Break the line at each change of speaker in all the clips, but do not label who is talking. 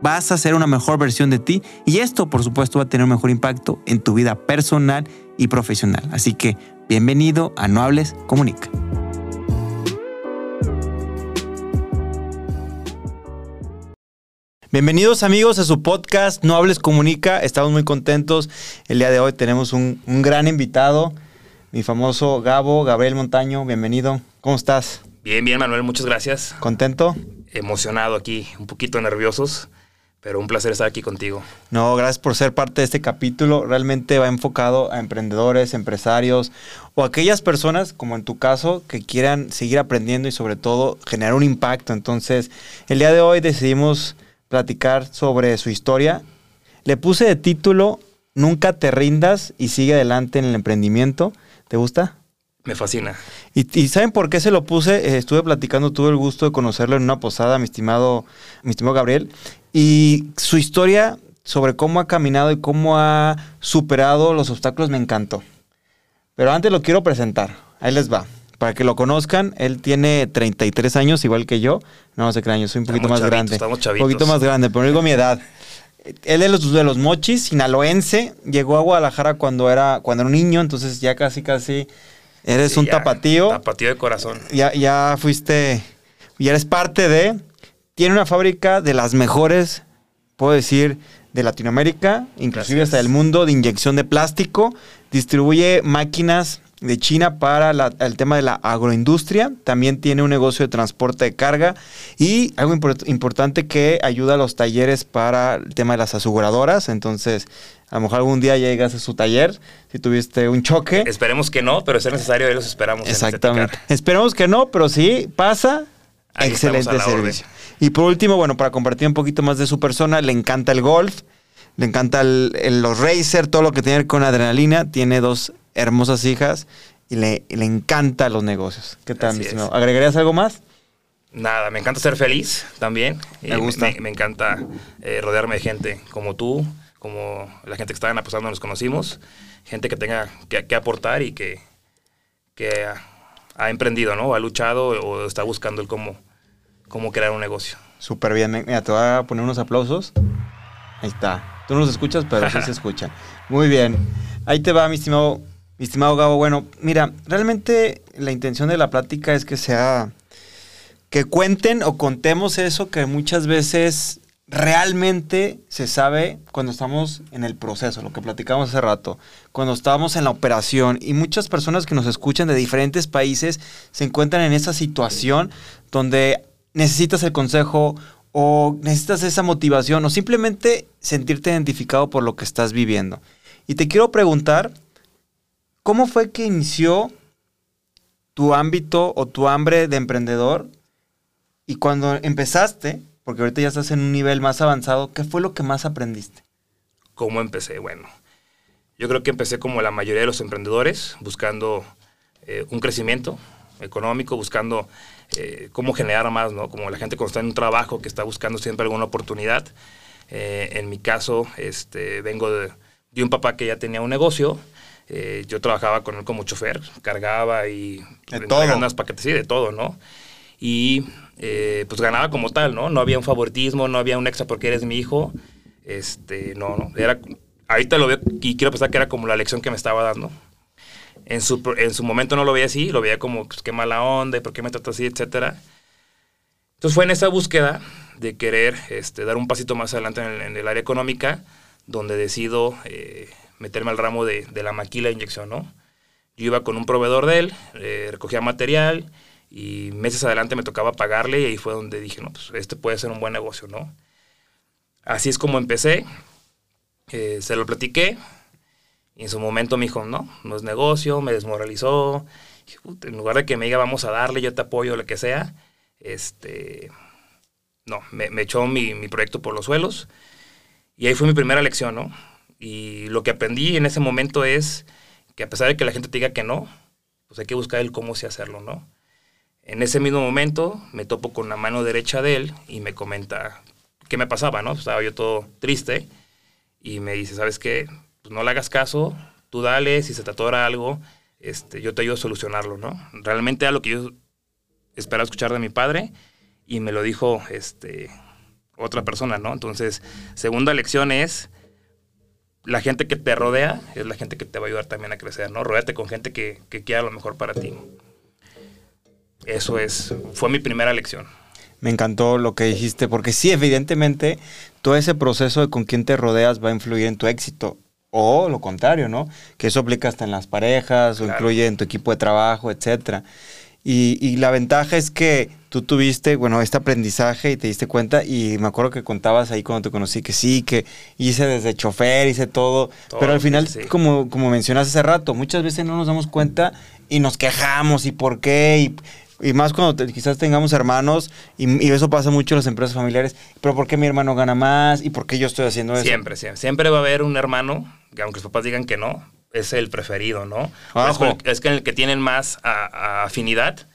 vas a ser una mejor versión de ti y esto por supuesto va a tener un mejor impacto en tu vida personal y profesional. Así que bienvenido a No Hables, Comunica. Bienvenidos amigos a su podcast No Hables Comunica. Estamos muy contentos. El día de hoy tenemos un, un gran invitado, mi famoso Gabo, Gabriel Montaño. Bienvenido. ¿Cómo estás?
Bien, bien Manuel, muchas gracias.
¿Contento?
Emocionado aquí, un poquito nerviosos, pero un placer estar aquí contigo.
No, gracias por ser parte de este capítulo. Realmente va enfocado a emprendedores, empresarios o aquellas personas, como en tu caso, que quieran seguir aprendiendo y sobre todo generar un impacto. Entonces, el día de hoy decidimos platicar sobre su historia. Le puse de título Nunca te rindas y sigue adelante en el emprendimiento. ¿Te gusta?
Me fascina.
¿Y, saben por qué se lo puse? Eh, estuve platicando, tuve el gusto de conocerlo en una posada, mi estimado, mi estimado Gabriel. Y su historia sobre cómo ha caminado y cómo ha superado los obstáculos me encantó. Pero antes lo quiero presentar. Ahí les va. Para que lo conozcan, él tiene 33 años, igual que yo. No, sé qué año, soy un poquito más grande.
Estamos
Un poquito más grande, pero no digo mi edad. Él es de los, mochis, sinaloense. Llegó a Guadalajara cuando era, cuando era un niño, entonces ya casi, casi eres un tapatío.
Tapatío de corazón.
Ya, ya fuiste, ya eres parte de. Tiene una fábrica de las mejores, puedo decir, de Latinoamérica, inclusive hasta del mundo, de inyección de plástico. Distribuye máquinas de China para el tema de la agroindustria. También tiene un negocio de transporte de carga y algo importante que ayuda a los talleres para el tema de las aseguradoras. Entonces, a lo mejor algún día llegas a su taller si tuviste un choque.
Esperemos que no, pero si es necesario, ahí los esperamos.
Exactamente. Esperemos que no, pero sí pasa. excelente servicio. Y por último, bueno, para compartir un poquito más de su persona, le encanta el golf, le encanta los racers, todo lo que tiene con adrenalina. Tiene dos hermosas hijas y le, le encanta los negocios. ¿Qué tal, mi estimado? ¿Agregarías algo más?
Nada, me encanta ser feliz también.
Me gusta.
Me, encanta eh, rodearme de gente como tú, como la gente que está en Apostando nos conocimos, gente que tenga que, aportar y que, que ha, emprendido, ¿no? Ha luchado o está buscando el cómo, cómo crear un negocio.
Súper bien. Mira, te voy a poner unos aplausos. Ahí está. Tú no los escuchas, pero sí se escucha. Muy bien. Ahí te va, mi estimado mi estimado Gabo, bueno, mira, realmente la intención de la plática es que sea, que cuenten o contemos eso que muchas veces realmente se sabe cuando estamos en el proceso, lo que platicamos hace rato, cuando estamos en la operación y muchas personas que nos escuchan de diferentes países se encuentran en esa situación donde necesitas el consejo o necesitas esa motivación o simplemente sentirte identificado por lo que estás viviendo. Y te quiero preguntar, ¿Cómo fue que inició tu ámbito o tu hambre de emprendedor? Y cuando empezaste, porque ahorita ya estás en un nivel más avanzado, ¿qué fue lo que más aprendiste?
¿Cómo empecé? Bueno, yo creo que empecé como la mayoría de los emprendedores, buscando eh, un crecimiento económico, buscando eh, cómo generar más, ¿no? Como la gente cuando está en un trabajo que está buscando siempre alguna oportunidad. Eh, en mi caso, este, vengo de, de, un papá que ya tenía un negocio eh, yo trabajaba con él como chofer, cargaba y...
De todo.
Paquetes, sí, de todo, ¿no? Y eh, pues ganaba como tal, ¿no? No había un favoritismo, no había un extra porque eres mi hijo. Este, no, no. Era, ahorita lo veo y quiero pensar que era como la lección que me estaba dando. En su, en su momento no lo veía así, lo veía como, pues, qué mala onda por qué me trata así, etcétera. Entonces fue en esa búsqueda de querer este, dar un pasito más adelante en el, área económica, donde decido eh, meterme al ramo de, la maquila de inyección, ¿no? Yo iba con un proveedor de él, recogía material y meses adelante me tocaba pagarle y ahí fue donde dije, no, pues este puede ser un buen negocio, ¿no? Así es como empecé, eh, se lo platiqué y en su momento me dijo, no, no es negocio, me desmoralizó, en lugar de que me diga vamos a darle, yo te apoyo, lo que sea, este, no, me, echó mi, proyecto por los suelos y ahí fue mi primera lección, ¿no? Y lo que aprendí en ese momento es que a pesar de que la gente te diga que no, pues hay que buscar el cómo sí hacerlo, ¿no? En ese mismo momento me topo con la mano derecha de él y me comenta qué me pasaba, ¿no? Estaba yo todo triste y me dice, ¿sabes qué? Pues no le hagas caso, tú dale, si se te atora algo, este, yo te ayudo a solucionarlo, ¿no? Realmente era lo que yo esperaba escuchar de mi padre y me lo dijo este, otra persona, ¿no? Entonces, segunda lección es, la gente que te rodea es la gente que te va a ayudar también a crecer, ¿no? Rodéate con gente que, que quiera lo mejor para ti. Eso es, fue mi primera lección.
Me encantó lo que dijiste, porque sí, evidentemente, todo ese proceso de con quién te rodeas va a influir en tu éxito. O lo contrario, ¿no? Que eso aplica hasta en las parejas, o incluye en tu equipo de trabajo, etcétera. Y, y, la ventaja es que tú tuviste, bueno, este aprendizaje y te diste cuenta, y me acuerdo que contabas ahí cuando te conocí que sí, que hice desde chofer, hice todo, todo pero al final, sí. como, como mencionaste hace rato, muchas veces no nos damos cuenta y nos quejamos y por qué, y, y más cuando te, quizás tengamos hermanos, y, y, eso pasa mucho en las empresas familiares, pero ¿por qué mi hermano gana más? ¿Y por qué yo estoy haciendo eso?
Siempre, siempre. Siempre va a haber un hermano, que aunque los papás digan que no, es el preferido, ¿no? Es, el, es que el que tienen más a, a afinidad.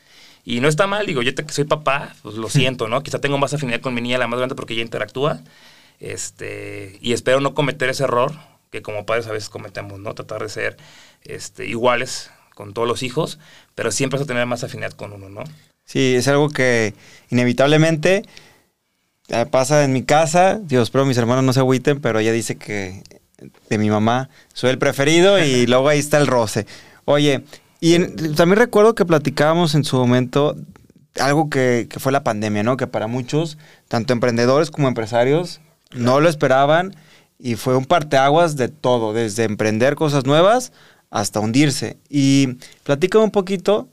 Y no está mal, digo, yo te, soy papá, pues lo siento, ¿no? Quizá tengo más afinidad con mi niña, la más grande, porque ella interactúa. Este, y espero no cometer ese error que como padres a veces cometemos, ¿no? Tratar de ser este, iguales con todos los hijos, pero siempre vas a tener más afinidad con uno, ¿no?
Sí, es algo que inevitablemente eh, pasa en mi casa. Dios, espero mis hermanos no se agüiten, pero ella dice que de mi mamá soy el preferido y luego ahí está el roce. Oye, y en, también recuerdo que platicábamos en su momento algo que, que, fue la pandemia, ¿no? Que para muchos, tanto emprendedores como empresarios, claro. no lo esperaban y fue un parteaguas de todo, desde emprender cosas nuevas hasta hundirse. Y platícame un poquito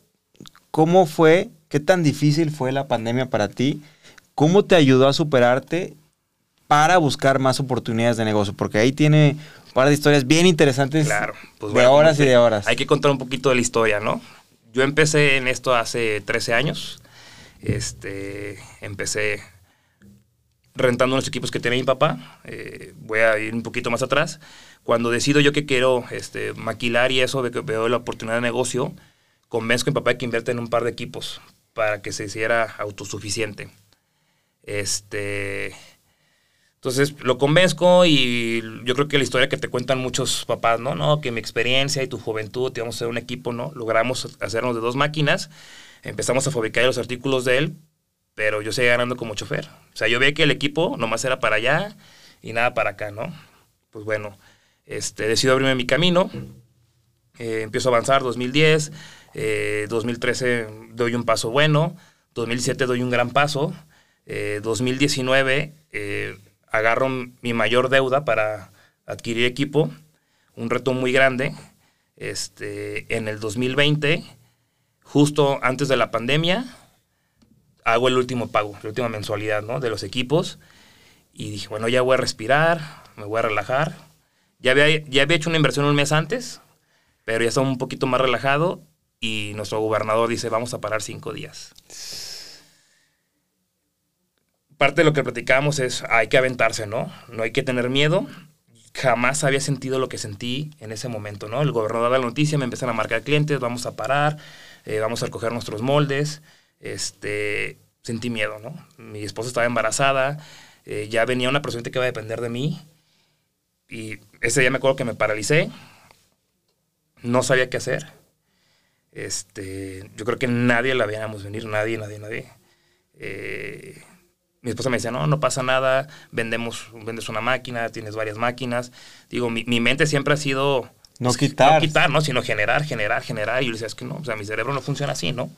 cómo fue, qué tan difícil fue la pandemia para ti, cómo te ayudó a superarte para buscar más oportunidades de negocio, porque ahí tiene un par de historias bien interesantes
claro, pues
de horas y de horas.
Hay que contar un poquito de la historia, ¿no? Yo empecé en esto hace 13 años. Este, empecé rentando unos equipos que tenía mi papá. Eh, voy a ir un poquito más atrás. Cuando decido yo que quiero este, maquilar y eso, veo la oportunidad de negocio, convenzco a mi papá que invierte en un par de equipos para que se hiciera autosuficiente. Este, entonces lo convenzco y yo creo que la historia que te cuentan muchos papás, ¿no? No, que mi experiencia y tu juventud, íbamos a hacer un equipo, ¿no? Logramos hacernos de dos máquinas, empezamos a fabricar los artículos de él, pero yo seguía ganando como chofer. O sea, yo veía que el equipo nomás era para allá y nada para acá, ¿no? Pues bueno, este, decido abrirme mi camino, eh, empiezo a avanzar, 2010, eh, 2013 doy un paso bueno, 2007 doy un gran paso, eh, 2019 agarro mi mayor deuda para adquirir equipo, un reto muy grande. Este, en el 2020, justo antes de la pandemia, hago el último pago, la última mensualidad ¿no? de los equipos. Y dije, bueno, ya voy a respirar, me voy a relajar. Ya había, ya había hecho una inversión un mes antes, pero ya estaba un poquito más relajado y nuestro gobernador dice, vamos a parar cinco días parte de lo que platicábamos es, hay que aventarse, ¿no? No hay que tener miedo. Jamás había sentido lo que sentí en ese momento, ¿no? El gobernador da la noticia, me empiezan a marcar clientes, vamos a parar, eh, vamos a recoger nuestros moldes. Este, sentí miedo, ¿no? Mi esposa estaba embarazada, eh, ya venía una persona que iba a depender de mí. Y ese día me acuerdo que me paralicé, no sabía qué hacer. Este, yo creo que nadie la veíamos venir, nadie, nadie, nadie. Eh, mi esposa me decía, no, no pasa nada, vendemos, vendes una máquina, tienes varias máquinas. Digo, mi, mi mente siempre ha sido...
No quitar.
No quitar, ¿no? Sino generar, generar, generar. Y yo le decía, es que no, o sea, mi cerebro no funciona así, ¿no?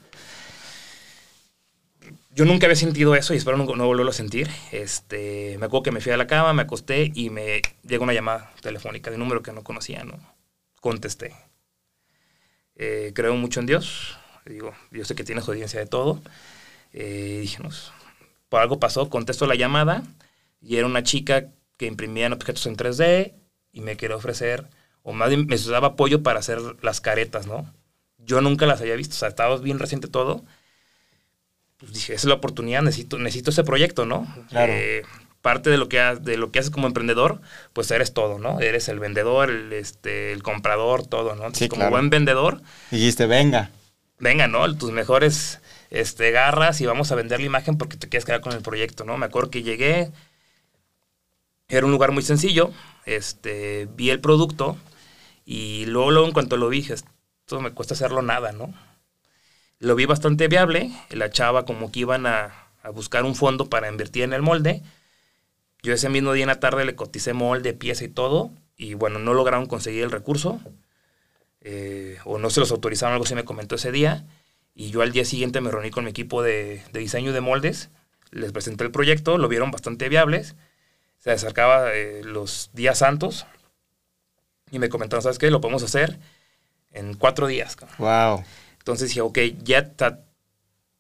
Yo nunca había sentido eso y espero no, no volverlo a sentir. Este, me acuerdo que me fui a la cama, me acosté y me llegó una llamada telefónica de un número que no conocía, ¿no? Contesté. Eh, creo mucho en Dios. Digo, yo sé que tienes audiencia de todo. Eh, dije, no, por algo pasó, contesto la llamada y era una chica que imprimía objetos en 3D y me quería ofrecer, o más bien me daba apoyo para hacer las caretas, ¿no? Yo nunca las había visto, o sea, estaba bien reciente todo. Pues dije, esa es la oportunidad, necesito, necesito ese proyecto, ¿no?
Claro.
Eh, parte de lo que, de lo que haces como emprendedor, pues eres todo, ¿no? Eres el vendedor, el, este, el comprador, todo, ¿no? Entonces, como buen vendedor.
Dijiste, venga.
Venga, ¿no? Tus mejores este, garras y vamos a vender la imagen porque te quieres quedar con el proyecto, ¿no? Me acuerdo que llegué, era un lugar muy sencillo, este, vi el producto y luego, en cuanto lo vi, dije, esto me cuesta hacerlo nada, ¿no? Lo vi bastante viable, la chava como que iban a, a buscar un fondo para invertir en el molde. Yo ese mismo día en la tarde le coticé molde, pieza y todo, y bueno, no lograron conseguir el recurso, eh, o no se los autorizaron, algo se me comentó ese día, y yo al día siguiente me reuní con mi equipo de, diseño de moldes, les presenté el proyecto, lo vieron bastante viables, se acercaba eh, los días santos, y me comentaron, ¿sabes qué? Lo podemos hacer en cuatro días.
Wow.
Entonces dije, ok, ya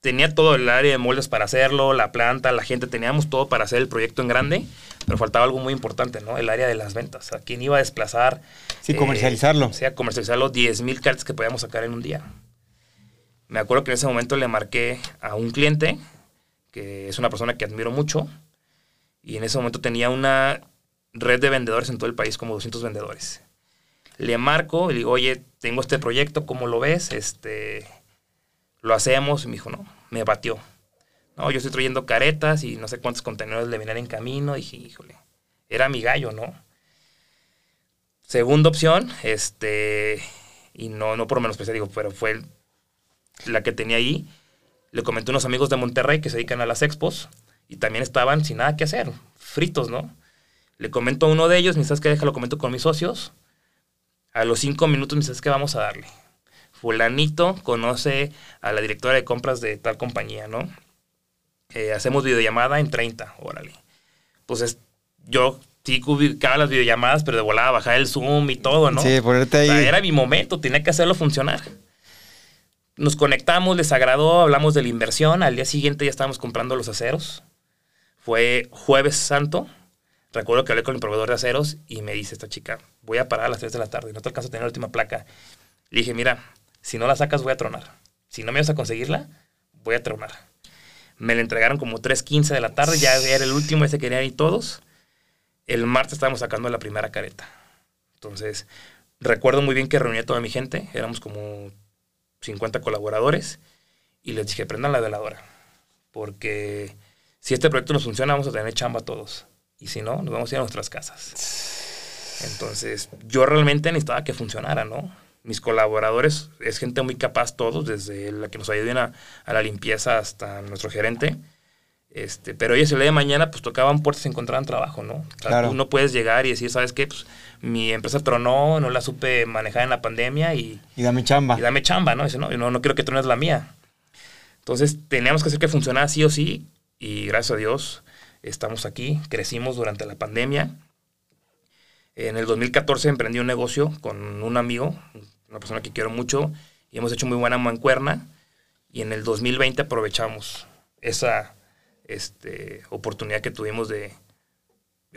tenía todo el área de moldes para hacerlo, la planta, la gente, teníamos todo para hacer el proyecto en grande, pero faltaba algo muy importante, ¿no? El área de las ventas. ¿A quién iba a desplazar?
Sí, comercializarlo.
O sea, comercializar los 10 mil cartas que podíamos sacar en un día. Me acuerdo que en ese momento le marqué a un cliente, que es una persona que admiro mucho, y en ese momento tenía una red de vendedores en todo el país, como 200 vendedores. Le marco y le digo, oye, tengo este proyecto, ¿cómo lo ves? Este, lo hacemos. Y me dijo, no, me batió. No, yo estoy trayendo caretas y no sé cuántos contenedores le venían en camino. Dije, híjole, era mi gallo, ¿no? Segunda opción, este, y no, no por menos pues digo, pero fue la que tenía ahí. Le comenté a unos amigos de Monterrey que se dedican a las expos y también estaban sin nada que hacer, fritos, ¿no? Le comento a uno de ellos, me sabes que déjalo comento con mis socios. A los cinco minutos me sabes que vamos a darle fulanito conoce a la directora de compras de tal compañía, ¿no? Eh, hacemos videollamada en 30, órale. Pues yo sí ubicaba las videollamadas, pero de volada bajar el Zoom y todo, ¿no?
Sí, ponerte ahí.
era mi momento, tenía que hacerlo funcionar. Nos conectamos, les agradó, hablamos de la inversión. Al día siguiente ya estábamos comprando los aceros. Fue jueves santo. Recuerdo que hablé con el proveedor de aceros y me dice esta chica, voy a parar a las 3 de la tarde, no te alcanzo a tener la última placa. Le dije, mira, si no la sacas, voy a tronar. Si no me vas a conseguirla, voy a tronar. Me la entregaron como 3.15 de la tarde, ya era el último, ese querían ir todos. El martes estábamos sacando la primera careta. Entonces, recuerdo muy bien que reuní a toda mi gente, éramos como 50 colaboradores, y les dije, prendan la veladora, porque si este proyecto nos funciona, vamos a tener chamba todos. Y si no, nos vamos a ir a nuestras casas. Entonces, yo realmente necesitaba que funcionara, ¿no? mis colaboradores, es gente muy capaz todos, desde la que nos ayudan a, a la limpieza hasta nuestro gerente. Este, pero ellos el día de mañana pues tocaban puertas y encontraban trabajo, ¿no? claro. tú no puedes llegar y decir, ¿sabes qué? Pues mi empresa tronó, no la supe manejar en la pandemia y...
Y dame chamba.
Y dame chamba, ¿no? Dice, no, no, no quiero que trones la mía. Entonces teníamos que hacer que funcionara sí o sí y gracias a Dios estamos aquí, crecimos durante la pandemia. En el 2014 emprendí un negocio con un amigo, una persona que quiero mucho, y hemos hecho muy buena mancuerna. Y en el 2020 aprovechamos esa este, oportunidad que tuvimos de...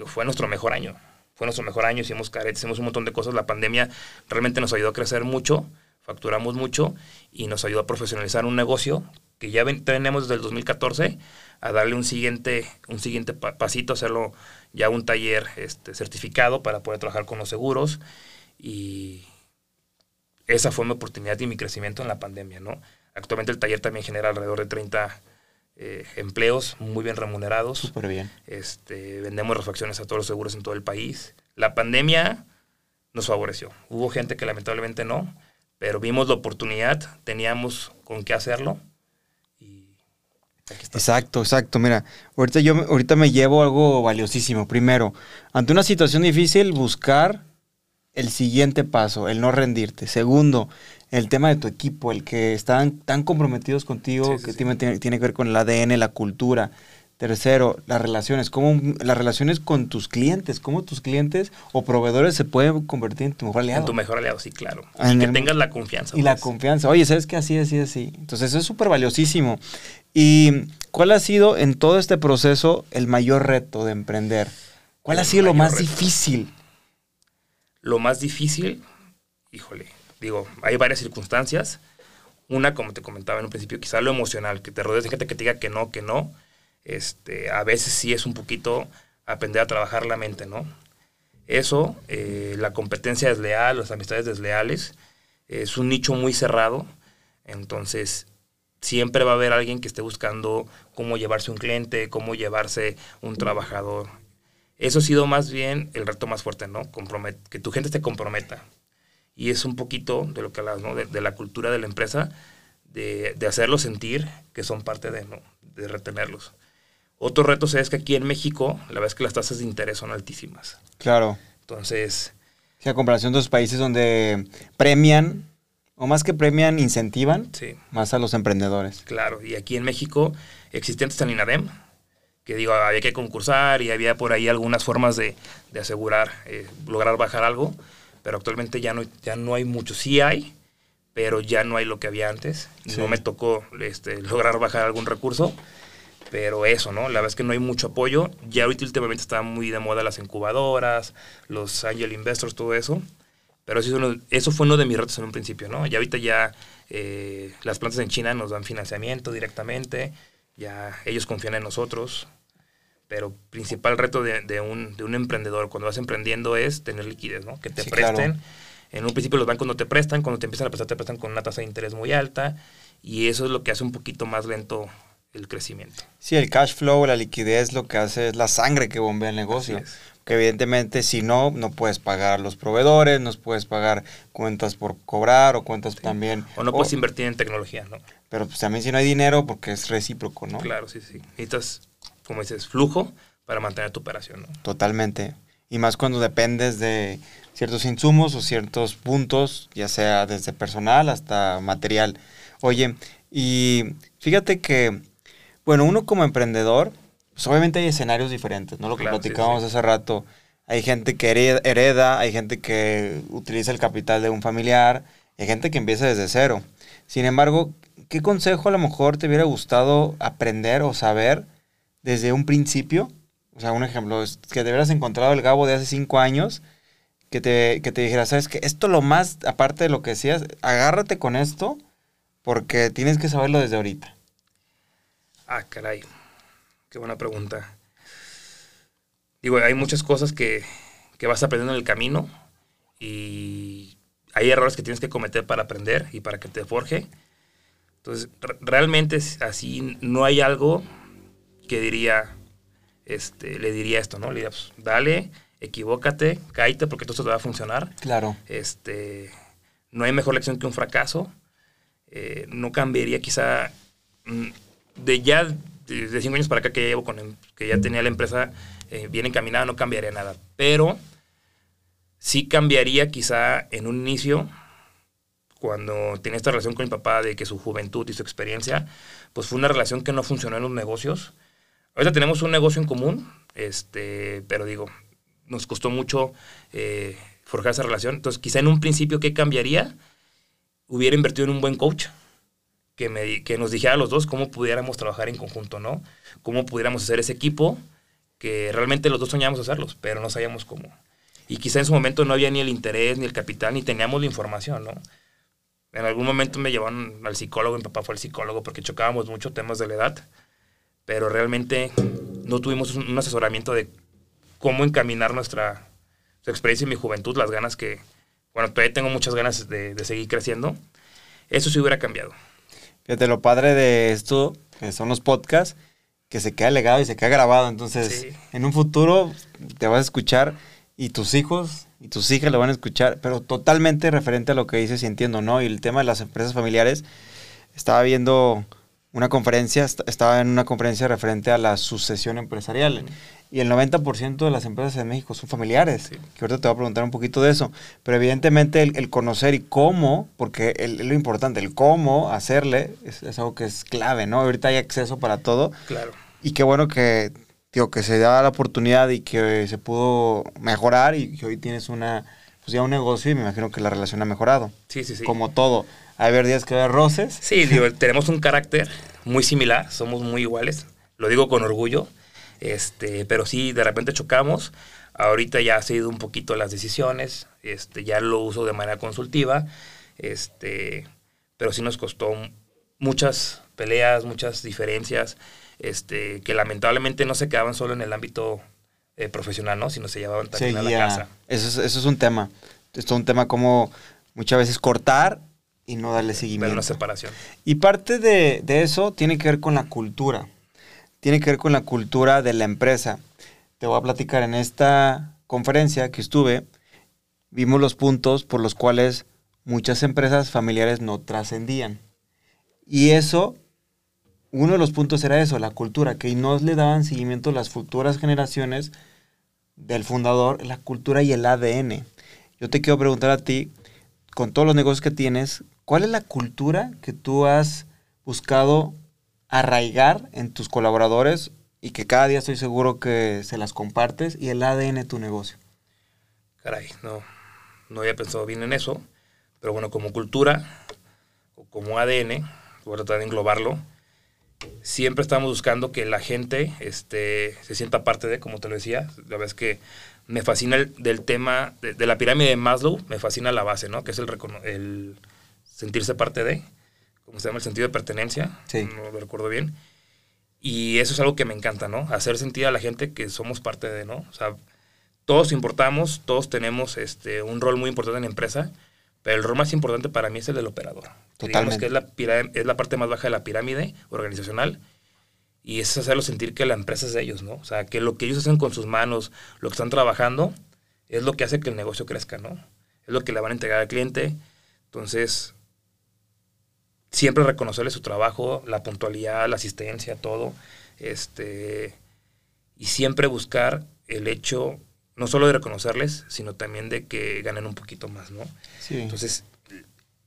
Fue nuestro mejor año. Fue nuestro mejor año, hicimos caretas, hicimos un montón de cosas. La pandemia realmente nos ayudó a crecer mucho, facturamos mucho y nos ayudó a profesionalizar un negocio que ya tenemos desde el 2014 a darle un siguiente, un siguiente pasito, hacerlo ya un taller este, certificado para poder trabajar con los seguros y, esa fue mi oportunidad y mi crecimiento en la pandemia, ¿no? Actualmente el taller también genera alrededor de 30 eh, empleos muy bien remunerados.
Súper bien.
Este, vendemos refacciones a todos los seguros en todo el país. La pandemia nos favoreció. Hubo gente que lamentablemente no, pero vimos la oportunidad, teníamos con qué hacerlo. Y
Exacto, exacto. Mira, ahorita yo ahorita me llevo algo valiosísimo. Primero, ante una situación difícil, buscar el siguiente paso, el no rendirte. Segundo, el tema de tu equipo, el que están tan comprometidos contigo, que Tiene, tiene, que ver con el ADN, la cultura. Tercero, las relaciones, cómo las relaciones con tus clientes, cómo tus clientes o proveedores se pueden convertir en tu mejor aliado.
En tu mejor aliado, sí, claro. y que tengas la confianza.
Y la pues. confianza. Oye, ¿sabes qué? Así, así, así. Entonces, eso es súper valiosísimo. ¿Y cuál ha sido en todo este proceso el mayor reto de emprender? ¿Cuál ha sido lo más difícil?
Lo más difícil, híjole, digo, hay varias circunstancias. Una, como te comentaba en un principio, quizá lo emocional, que te rodees de gente que te diga que no, que no. Este, a veces sí es un poquito aprender a trabajar la mente, ¿no? Eso, eh, la competencia desleal, las amistades desleales, es un nicho muy cerrado, entonces siempre va a haber alguien que esté buscando cómo llevarse un cliente, cómo llevarse un trabajador. Eso ha sido más bien el reto más fuerte, ¿no? que tu gente te comprometa. Y es un poquito de lo que hablas, ¿no? De, la cultura de la empresa, de, de, hacerlos sentir que son parte de, ¿no? De retenerlos. Otro reto es que aquí en México, la verdad es que las tasas de interés son altísimas.
Claro.
Entonces...
Sí, a comparación de otros países donde premian, o más que premian, incentivan más a los emprendedores.
Claro, y aquí en México existía antes el INADEM, que digo, había que concursar y había por ahí algunas formas de, de asegurar, eh, lograr bajar algo, pero actualmente ya no, ya no hay mucho. Sí hay, pero ya no hay lo que había antes. No me tocó este, lograr bajar algún recurso, pero eso, ¿no? La verdad es que no hay mucho apoyo. Ya ahorita últimamente está muy de moda las incubadoras, los angel investors, todo eso. Pero eso, eso fue uno de mis retos en un principio, ¿no? Y ahorita ya eh, las plantas en China nos dan financiamiento directamente, ya ellos confían en nosotros. Pero principal reto de, un, de un emprendedor cuando vas emprendiendo es tener liquidez, ¿no? Que te presten. En un principio los bancos no te prestan, cuando te empiezan a prestar te prestan con una tasa de interés muy alta y eso es lo que hace un poquito más lento el crecimiento.
Sí, el cash flow, la liquidez, lo que hace es la sangre que bombea el negocio. Que evidentemente si no, no puedes pagar los proveedores, no puedes pagar cuentas por cobrar o cuentas también...
O no puedes invertir en tecnología, ¿no?
Pero pues también si no hay dinero, porque es recíproco, ¿no?
Claro, sí, sí. Necesitas, como dices, flujo para mantener tu operación, ¿no?
Totalmente. Y más cuando dependes de ciertos insumos o ciertos puntos, ya sea desde personal hasta material. Oye, y fíjate que bueno, uno como emprendedor, pues obviamente hay escenarios diferentes, ¿no? Lo que platicábamos hace rato. Hay gente que hereda, hay gente que utiliza el capital de un familiar, hay gente que empieza desde cero. Sin embargo, ¿qué consejo a lo mejor te hubiera gustado aprender o saber desde un principio? O sea, un ejemplo, es que te hubieras encontrado el Gabo de hace cinco años, que te, que te dijera, ¿sabes qué? Esto lo más, aparte de lo que decías, agárrate con esto, porque tienes que saberlo desde ahorita.
Ah, caray. Qué buena pregunta. Digo, hay muchas cosas que, vas aprendiendo en el camino y hay errores que tienes que cometer para aprender y para que te forje. Entonces, realmente así no hay algo que diría, este, le diría esto, ¿no? Le diría, pues, dale, equivócate, cállate porque todo esto te va a funcionar.
Claro.
Este, no hay mejor lección que un fracaso. Eh, no cambiaría quizá mm, de ya de cinco años para acá que llevo con em, que ya tenía la empresa eh, bien encaminada, no cambiaría nada. Pero sí cambiaría quizá en un inicio, cuando tenía esta relación con mi papá de que su juventud y su experiencia, pues fue una relación que no funcionó en los negocios. Ahorita tenemos un negocio en común, este, pero digo, nos costó mucho eh, forjar esa relación. Entonces, quizá en un principio, ¿qué cambiaría? Hubiera invertido en un buen coach que, me, que nos dijera a los dos cómo pudiéramos trabajar en conjunto, ¿no? Cómo pudiéramos hacer ese equipo que realmente los dos soñábamos hacerlos, pero no sabíamos cómo. Y quizá en su momento no había ni el interés, ni el capital, ni teníamos la información, ¿no? En algún momento me llevaron al psicólogo, mi papá fue el psicólogo porque chocábamos mucho temas de la edad, pero realmente no tuvimos un asesoramiento de cómo encaminar nuestra, experiencia en mi juventud, las ganas que, bueno, todavía tengo muchas ganas de, de seguir creciendo. Eso sí hubiera cambiado.
Fíjate, lo padre de esto, que son los podcasts, que se queda legado y se queda grabado. Entonces, en un futuro te vas a escuchar y tus hijos y tus hijas lo van a escuchar, pero totalmente referente a lo que dices y entiendo, ¿no? Y el tema de las empresas familiares, estaba viendo una conferencia, estaba en una conferencia referente a la sucesión empresarial. Y el 90% de las empresas en México son familiares. Que ahorita te voy a preguntar un poquito de eso. Pero evidentemente el, conocer y cómo, porque es lo importante, el cómo hacerle es, algo que es clave, ¿no? Ahorita hay acceso para todo.
Claro.
Y qué bueno que, digo, que se da la oportunidad y que se pudo mejorar y que hoy tienes una, pues ya un negocio y me imagino que la relación ha mejorado.
Sí, sí, sí.
Como todo. Hay ver días que ver roces.
Sí, digo, tenemos un carácter muy similar, somos muy iguales. Lo digo con orgullo. Este, pero sí, de repente chocamos. Ahorita ya ha sido un poquito las decisiones, este, ya lo uso de manera consultiva, este, pero sí nos costó muchas peleas, muchas diferencias, este, que lamentablemente no se quedaban solo en el ámbito eh, profesional, ¿no? Sino se llevaban también a la casa.
Eso es, eso es un tema. Esto es un tema como muchas veces cortar y no darle seguimiento.
Pero una separación.
Y parte de, de eso tiene que ver con la cultura. Tiene que ver con la cultura de la empresa. Te voy a platicar en esta conferencia que estuve, vimos los puntos por los cuales muchas empresas familiares no trascendían. Y eso, uno de los puntos era eso, la cultura, que no le daban seguimiento las futuras generaciones del fundador, la cultura y el ADN. Yo te quiero preguntar a ti, con todos los negocios que tienes, ¿cuál es la cultura que tú has buscado arraigar en tus colaboradores y que cada día estoy seguro que se las compartes y el ADN de tu negocio?
Caray, no, no había pensado bien en eso, pero bueno, como cultura o como ADN, voy a tratar de englobarlo, siempre estamos buscando que la gente este, se sienta parte de, como te lo decía, la verdad es que me fascina el, del tema de, la pirámide de Maslow, me fascina la base, ¿no? Que es el, el sentirse parte de, ¿cómo se llama? El sentido de pertenencia,
sí.
no lo recuerdo bien. Y eso es algo que me encanta, ¿no? Hacer sentir a la gente que somos parte de, ¿no? O sea, todos importamos, todos tenemos este, un rol muy importante en la empresa, pero el rol más importante para mí es el del operador. Digamos que es la, es la parte más baja de la pirámide organizacional y es hacerlo sentir que la empresa es de ellos, ¿no? O sea, que lo que ellos hacen con sus manos, lo que están trabajando, es lo que hace que el negocio crezca, ¿no? Es lo que le van a entregar al cliente. Entonces, siempre reconocerle su trabajo, la puntualidad, la asistencia, todo. Este, y siempre buscar el hecho, no solo de reconocerles, sino también de que ganen un poquito más, ¿no?
Sí.
Entonces,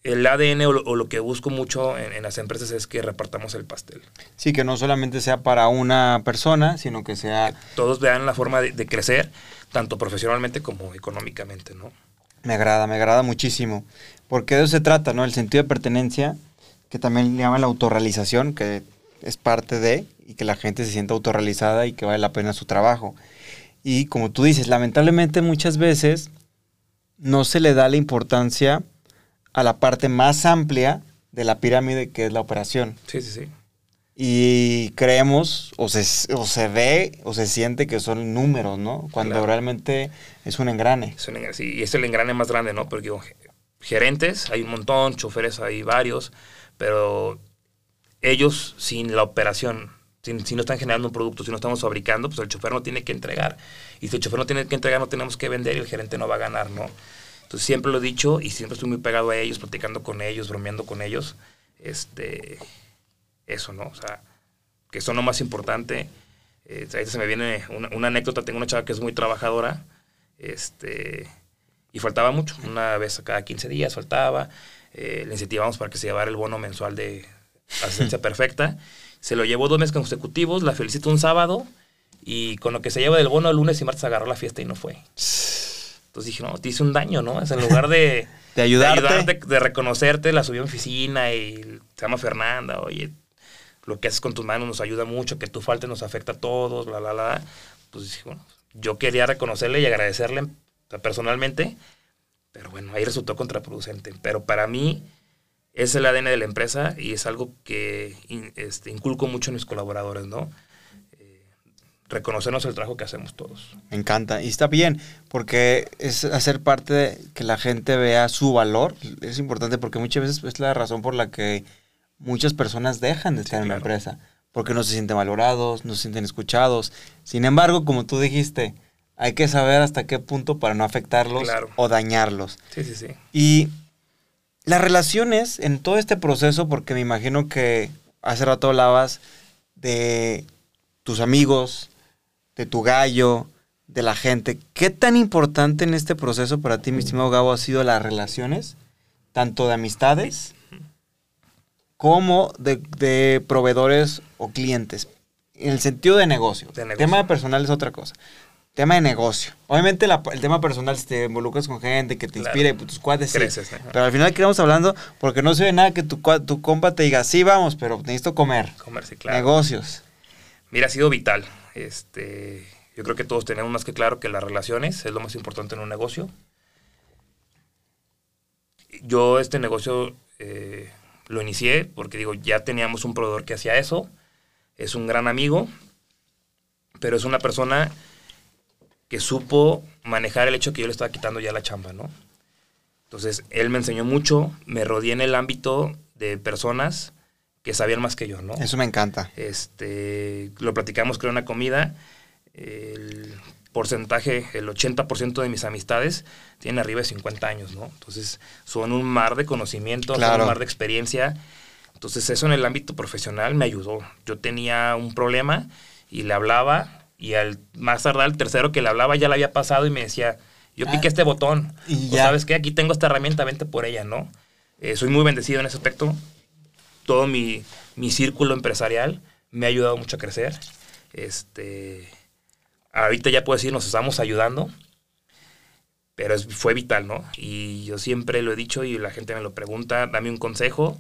el ADN o lo, que busco mucho en, las empresas es que repartamos el pastel.
Sí, que no solamente sea para una persona, sino que sea...
todos vean la forma de, crecer, tanto profesionalmente como económicamente, ¿no?
Me agrada, me agrada muchísimo. Porque de eso se trata, ¿no? El sentido de pertenencia, que también le llaman la autorrealización, que es parte de, y que la gente se sienta autorrealizada y que vale la pena su trabajo. Y como tú dices, lamentablemente muchas veces no se le da la importancia a la parte más amplia de la pirámide que es la operación.
Sí, sí, sí.
Y creemos, o se, o se ve, o se siente que son números, ¿no? Cuando realmente es un engrane.
Es un engrane, sí, y es el engrane más grande, ¿no? Porque gerentes hay un montón, choferes hay varios, pero ellos sin la operación, si, si, no están generando un producto, si no estamos fabricando, pues el chofer no tiene que entregar. Y si el chofer no tiene que entregar, no tenemos que vender y el gerente no va a ganar, ¿no? Entonces siempre lo he dicho y siempre estoy muy pegado a ellos, platicando con ellos, bromeando con ellos. Este, eso, ¿no? O sea, que eso es lo más importante. Eh, ahí se me viene una, anécdota, tengo una chava que es muy trabajadora, este, y faltaba mucho, una vez cada 15 días faltaba, eh, le incentivamos para que se llevara el bono mensual de asistencia perfecta, se lo llevó dos meses consecutivos, la felicito un sábado, y con lo que se lleva del bono el lunes y martes agarró la fiesta y no fue. Entonces dije, no, te hice un daño, ¿no? Es en lugar de,
de ayudarte,
de, reconocerte, la subí a mi oficina y se llama Fernanda, oye, lo que haces con tus manos nos ayuda mucho, que tu falta nos afecta a todos, bla, bla, bla. Pues dije, bueno, yo quería reconocerle y agradecerle personalmente, pero bueno, ahí resultó contraproducente. Pero para mí es el ADN de la empresa y es algo que este, inculco mucho en mis colaboradores, ¿no? reconocernos el trabajo que hacemos todos.
Me encanta. Y está bien, porque es hacer parte de que la gente vea su valor. Es importante porque muchas veces es la razón por la que muchas personas dejan de estar en la empresa. Porque no se sienten valorados, no se sienten escuchados. Sin embargo, como tú dijiste, hay que saber hasta qué punto para no afectarlos o dañarlos.
Sí, sí, sí.
Y las relaciones en todo este proceso, porque me imagino que hace rato hablabas de tus amigos, de tu gallo, de la gente. ¿Qué tan importante en este proceso para ti, mi estimado Gabo, ha sido las relaciones, tanto de amistades como de, proveedores o clientes? En el sentido de negocio. El tema de personal es otra cosa. Tema de negocio. Obviamente el tema personal, si te involucras con gente que te inspire, pues, tus cuates,
Creces,
Pero al final quedamos hablando, porque no se ve nada que tu, tu compa te diga, sí, vamos, pero necesito comer.
Comer, sí, claro.
Negocios.
Mira, ha sido vital. Este, yo creo que todos tenemos más que claro que las relaciones es lo más importante en un negocio. Yo este negocio eh, lo inicié porque digo, ya teníamos un proveedor que hacía eso, es un gran amigo, pero es una persona que supo manejar el hecho que yo le estaba quitando ya la chamba, ¿no? Entonces, él me enseñó mucho, me rodeé en el ámbito de personas que sabían más que yo, ¿no?
Eso me encanta.
Este, lo platicamos creo en una comida, el porcentaje, el 80% de mis amistades tienen arriba de 50 años, ¿no? Entonces, son un mar de conocimiento, son un mar de experiencia. Entonces, eso en el ámbito profesional me ayudó. Yo tenía un problema y le hablaba y al más tardar el tercero que le hablaba ya le había pasado y me decía, yo
Ah,
piqué este botón.
y
O
ya.
sabes qué, aquí tengo esta herramienta, vente por ella, ¿no? Eh, soy muy bendecido en ese aspecto. Todo mi, mi círculo empresarial me ha ayudado mucho a crecer. Este, ahorita ya puedo decir, nos estamos ayudando, pero es- fue vital, ¿no? Y yo siempre lo he dicho y la gente me lo pregunta, dame un consejo.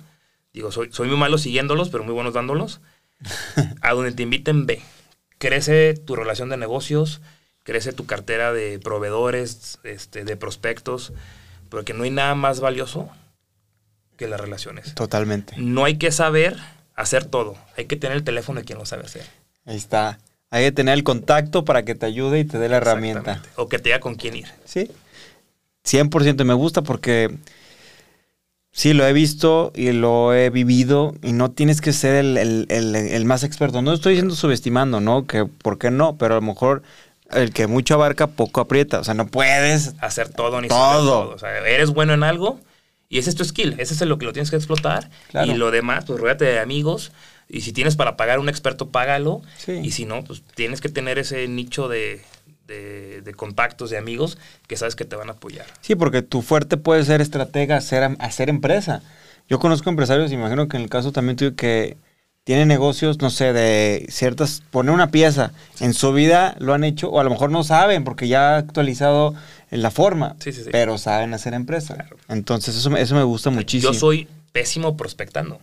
Digo, soy, soy muy malo siguiéndolos, pero muy buenos dándolos. a donde te inviten, ve. Crece tu relación de negocios, crece tu cartera de proveedores, este, de prospectos, porque no hay nada más valioso que las relaciones.
Totalmente.
No hay que saber hacer todo, hay que tener el teléfono de quien lo sabe hacer.
Ahí está. Hay que tener el contacto para que te ayude y te dé la herramienta.
O que te diga con quién ir.
Sí. 100% me gusta porque sí, lo he visto y lo he vivido y no tienes que ser el, el- el- el más experto. No estoy diciendo subestimando, ¿no? Que por qué no, pero a lo mejor el que mucho abarca poco aprieta. O sea, no puedes.
Hacer todo ni
Todo.
saber todo. O sea, eres bueno en algo y ese es tu skill. Ese es lo que lo tienes que explotar.
Claro.
Y lo demás, pues ruédate de amigos. Y si tienes para pagar un experto, págalo.
Sí.
Y si no, pues tienes que tener ese nicho de, de- de contactos, de amigos que sabes que te van a apoyar.
Sí, porque tu fuerte puede ser estratega, hacer, hacer empresa. Yo conozco empresarios, imagino que en el caso también tuyo, que tienen negocios, no sé, de ciertas, poner una pieza, en su vida lo han hecho, o a lo mejor no saben, porque ya ha actualizado en la forma,
Sí, sí, sí.
pero saben hacer empresa.
Claro.
Entonces eso, me- eso me gusta muchísimo.
Yo soy pésimo prospectando.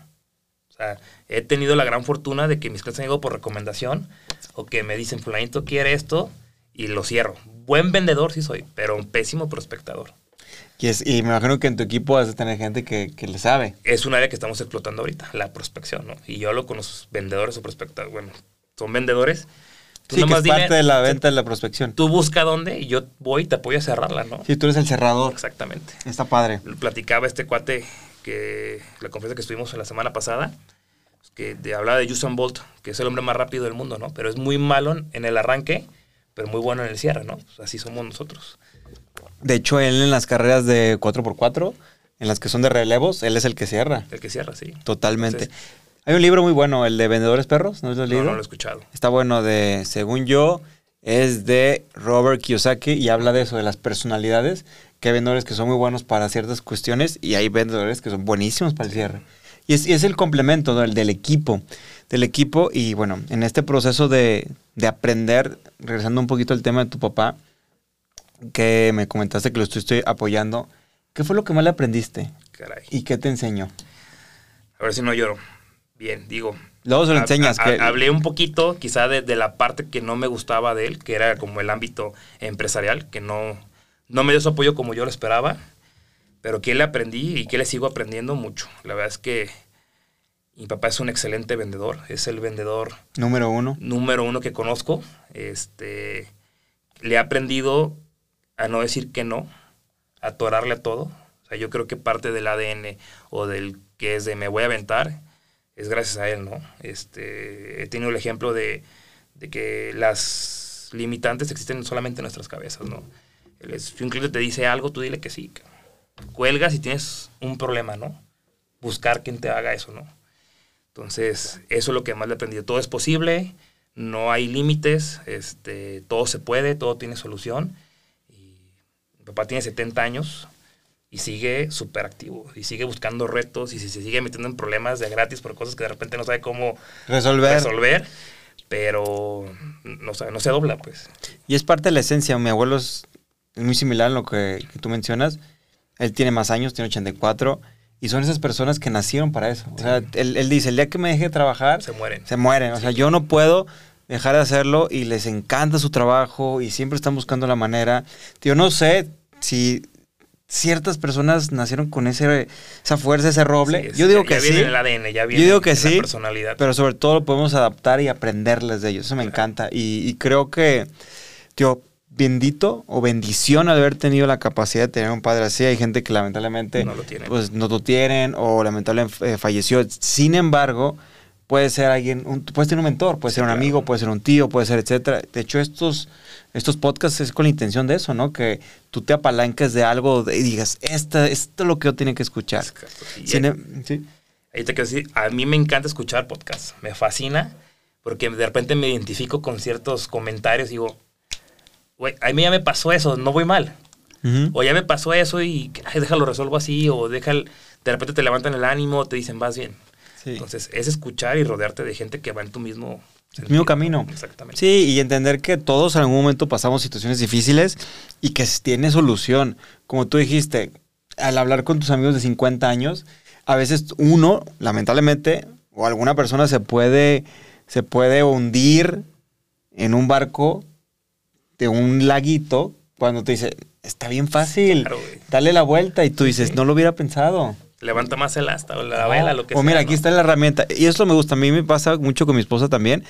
O sea, he tenido la gran fortuna de que mis clientes han llegado por recomendación o que me dicen, fulanito quiere esto y lo cierro. Buen vendedor sí soy, pero un pésimo prospectador.
Y, es- y me imagino que en tu equipo vas a tener gente que, que le sabe.
Es un área que estamos explotando ahorita, la prospección, ¿no? Y yo hablo con los vendedores o prospectadores. Bueno, son vendedores. Tú
Sí, que es
dime,
parte de la venta de la prospección.
Tú busca dónde y yo voy y te apoyo a cerrarla, ¿no?
Sí, tú eres el cerrador.
Exactamente.
Está padre.
platicaba este cuate que la conferencia que estuvimos la semana pasada, que de, hablaba de Usain Bolt, que es el hombre más rápido del mundo, ¿no? Pero es muy malo en el arranque, pero muy bueno en el cierre, ¿no? Pues así somos nosotros.
De hecho, él en las carreras de 4x4, en las que son de relevos, él es el que cierra.
El que cierra, sí.
Totalmente.
Entonces,
Hay un libro muy bueno, el de Vendedores Perros, ¿no lo has
no,
leído?
no lo he escuchado.
Está bueno de, según yo, es de Robert Kiyosaki y habla de eso, de las personalidades, que hay vendedores que son muy buenos para ciertas cuestiones y hay vendedores que son buenísimos para el cierre. Y es, y es el complemento ¿no? el del equipo, del equipo y bueno, en este proceso de, de aprender, regresando un poquito al tema de tu papá, que me comentaste que lo estoy apoyando, ¿qué fue lo que más le aprendiste
Caray.
y qué te enseñó?
A ver si no lloro. Bien, digo.
Luego se lo enseñas.
ha-
que-
Hablé un poquito, quizá, de, de la parte que no me gustaba de él, que era como el ámbito empresarial, que no, no me dio su apoyo como yo lo esperaba, pero que le aprendí y que le sigo aprendiendo mucho. La verdad es que mi papá es un excelente vendedor, es el vendedor
número uno.
número uno que conozco. Este, le he aprendido a no decir que no, a atorarle a todo. O sea, yo creo que parte del ADN o del que es de me voy a aventar es gracias a él, ¿no? Este, he tenido el ejemplo de, de que las limitantes existen solamente en nuestras cabezas, ¿no? Si un cliente te dice algo, tú dile que sí. cabrón. Cuelgas y tienes un problema, ¿no? Buscar quien te haga eso, ¿no? Entonces, eso es lo que más le he aprendido. Todo es posible, no hay límites, este, todo se puede, todo tiene solución. Y mi papá tiene 70 años y sigue súper activo y sigue buscando retos y se, sigue metiendo en problemas de gratis por cosas que de repente no sabe cómo
Resolver.
resolver, pero no, sabe- no se dobla, pues.
Y es parte de la esencia. Mi abuelo es muy similar a lo que, que tú mencionas. Él tiene más años, tiene 84. Y son esas personas que nacieron para eso. O sea, él, él dice, el día que me deje de trabajar,
Se mueren.
se mueren. O sea, yo no puedo dejar de hacerlo y les encanta su trabajo y siempre están buscando la manera. Yo no sé si ciertas personas nacieron con ese, esa fuerza, ese roble.
Sí, es-
yo digo
ya-
que
ya
sí.
viene en el ADN, ya viene
yo digo que
la
sí,
personalidad.
pero sobre todo lo podemos adaptar y aprenderles de ellos. Eso me encanta. Y, y creo que, tío, bendito o bendición al haber tenido la capacidad de tener un padre así. Hay gente que lamentablemente
No lo tienen.
pues no lo tienen o lamentablemente eh, falleció. Sin embargo, puede ser alguien, un, puedes tener un mentor, puede ser un amigo, puede ser un tío, puede ser etcétera. De hecho, estos estos podcasts es con la intención de eso, ¿no? Que tú te apalanques de algo y digas, esta, esto es lo que yo tiene que escuchar.
Y
Sin
ahí-
em- sí.
ahí te quiero decir, a mí me encanta escuchar podcasts, me fascina, porque de repente me identifico con ciertos comentarios y digo, güey, a mí ya me pasó eso, no voy mal.
Ujú.
O ya me pasó eso y ay, déjalo resuelvo así, o deja el- de repente te levantan el ánimo, te dicen, vas bien.
Sí.
Entonces, es escuchar y rodearte de gente que va en tu mismo,
El mismo camino.
Exactamente.
Sí, y entender que todos en algún momento pasamos situaciones difíciles y que tiene solución. Como tú dijiste, al hablar con tus amigos de 50 años, a veces uno, lamentablemente, o alguna persona se puede, se puede hundir en un barco de un laguito cuando te dice, está bien fácil,
Claro,
dale la vuelta y tú dices,
sí.
no lo hubiera pensado.
Levanta más el asta o la vela, lo que
o
sea.
mira, aquí está la herramienta. Y eso me gusta. A mí me pasa mucho con mi esposa también,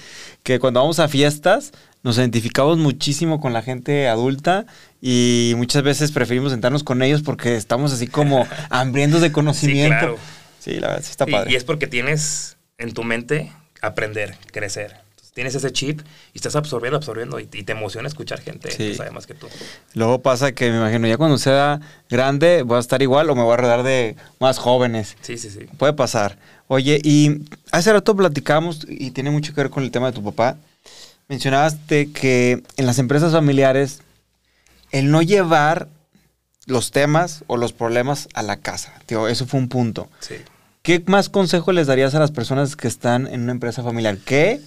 que cuando vamos a fiestas nos identificamos muchísimo con la gente adulta y muchas veces preferimos sentarnos con ellos porque estamos así como hambrientos de conocimiento.
claro.
Sí, la verdad, sí está
Sí,
padre.
y es porque tienes en tu mente aprender, crecer. Tienes ese chip y estás absorbiendo, absorbiendo y, y te emociona escuchar gente
Sí.
que sabe más que tú.
Luego pasa que me imagino, ya cuando sea grande voy a estar igual o me voy a rodear de más jóvenes.
Sí, sí, sí.
Puede pasar. Oye, y hace rato platicamos, y tiene mucho que ver con el tema de tu papá. Mencionaste que en las empresas familiares, el no llevar los temas o los problemas a la casa. Tío, eso fue un punto.
Sí.
¿Qué más consejo les darías a las personas que están en una empresa familiar? Que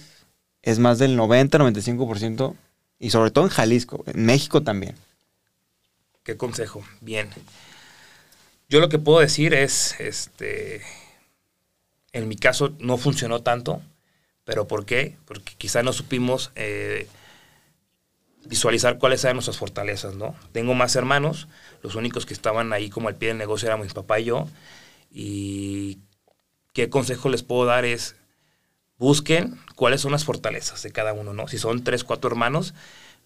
es más del 90-95% y sobre todo en Jalisco, en México también.
¿Qué consejo? Bien. Yo lo que puedo decir es, este, en mi caso no funcionó tanto, pero ¿por qué? Porque quizá no supimos eh, visualizar cuáles eran nuestras fortalezas, ¿no? Tengo más hermanos, los únicos que estaban ahí como al pie del negocio éramos mi papá y yo, y qué consejo les puedo dar es, busquen cuáles son las fortalezas de cada uno, ¿no? Si son tres, cuatro hermanos,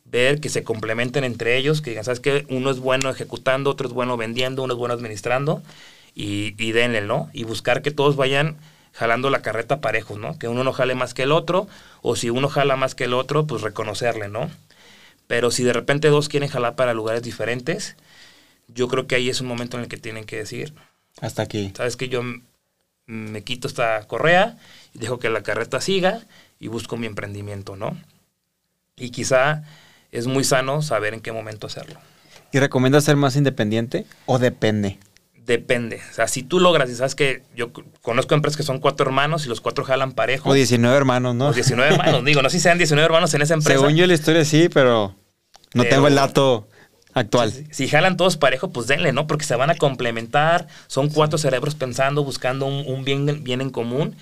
ver que se complementen entre ellos, que digan, ¿sabes qué? Uno es bueno ejecutando, otro es bueno vendiendo, uno es bueno administrando, y, y denle, ¿no? Y buscar que todos vayan jalando la carreta parejos, ¿no? Que uno no jale más que el otro, o si uno jala más que el otro, pues reconocerle, ¿no? Pero si de repente dos quieren jalar para lugares diferentes, yo creo que ahí es un momento en el que tienen que decir,
Hasta aquí.
sabes que yo me quito esta correa dejo que la carreta siga y busco mi emprendimiento, ¿no? Y quizá es muy sano saber en qué momento hacerlo.
¿Y recomiendas ser más independiente o depende?
Depende. O sea, si tú logras, y sabes que yo conozco empresas que son cuatro hermanos y los cuatro jalan parejo.
O 19 hermanos, ¿no?
o 19 hermanos. Digo, no sé si sean 19 hermanos en esa empresa.
Según yo la historia sí, pero no
Pero-
tengo el dato actual.
Si, si jalan todos parejo, pues denle, ¿no? Porque se van a complementar. Son cuatro cerebros pensando, buscando un, un bien, bien en común.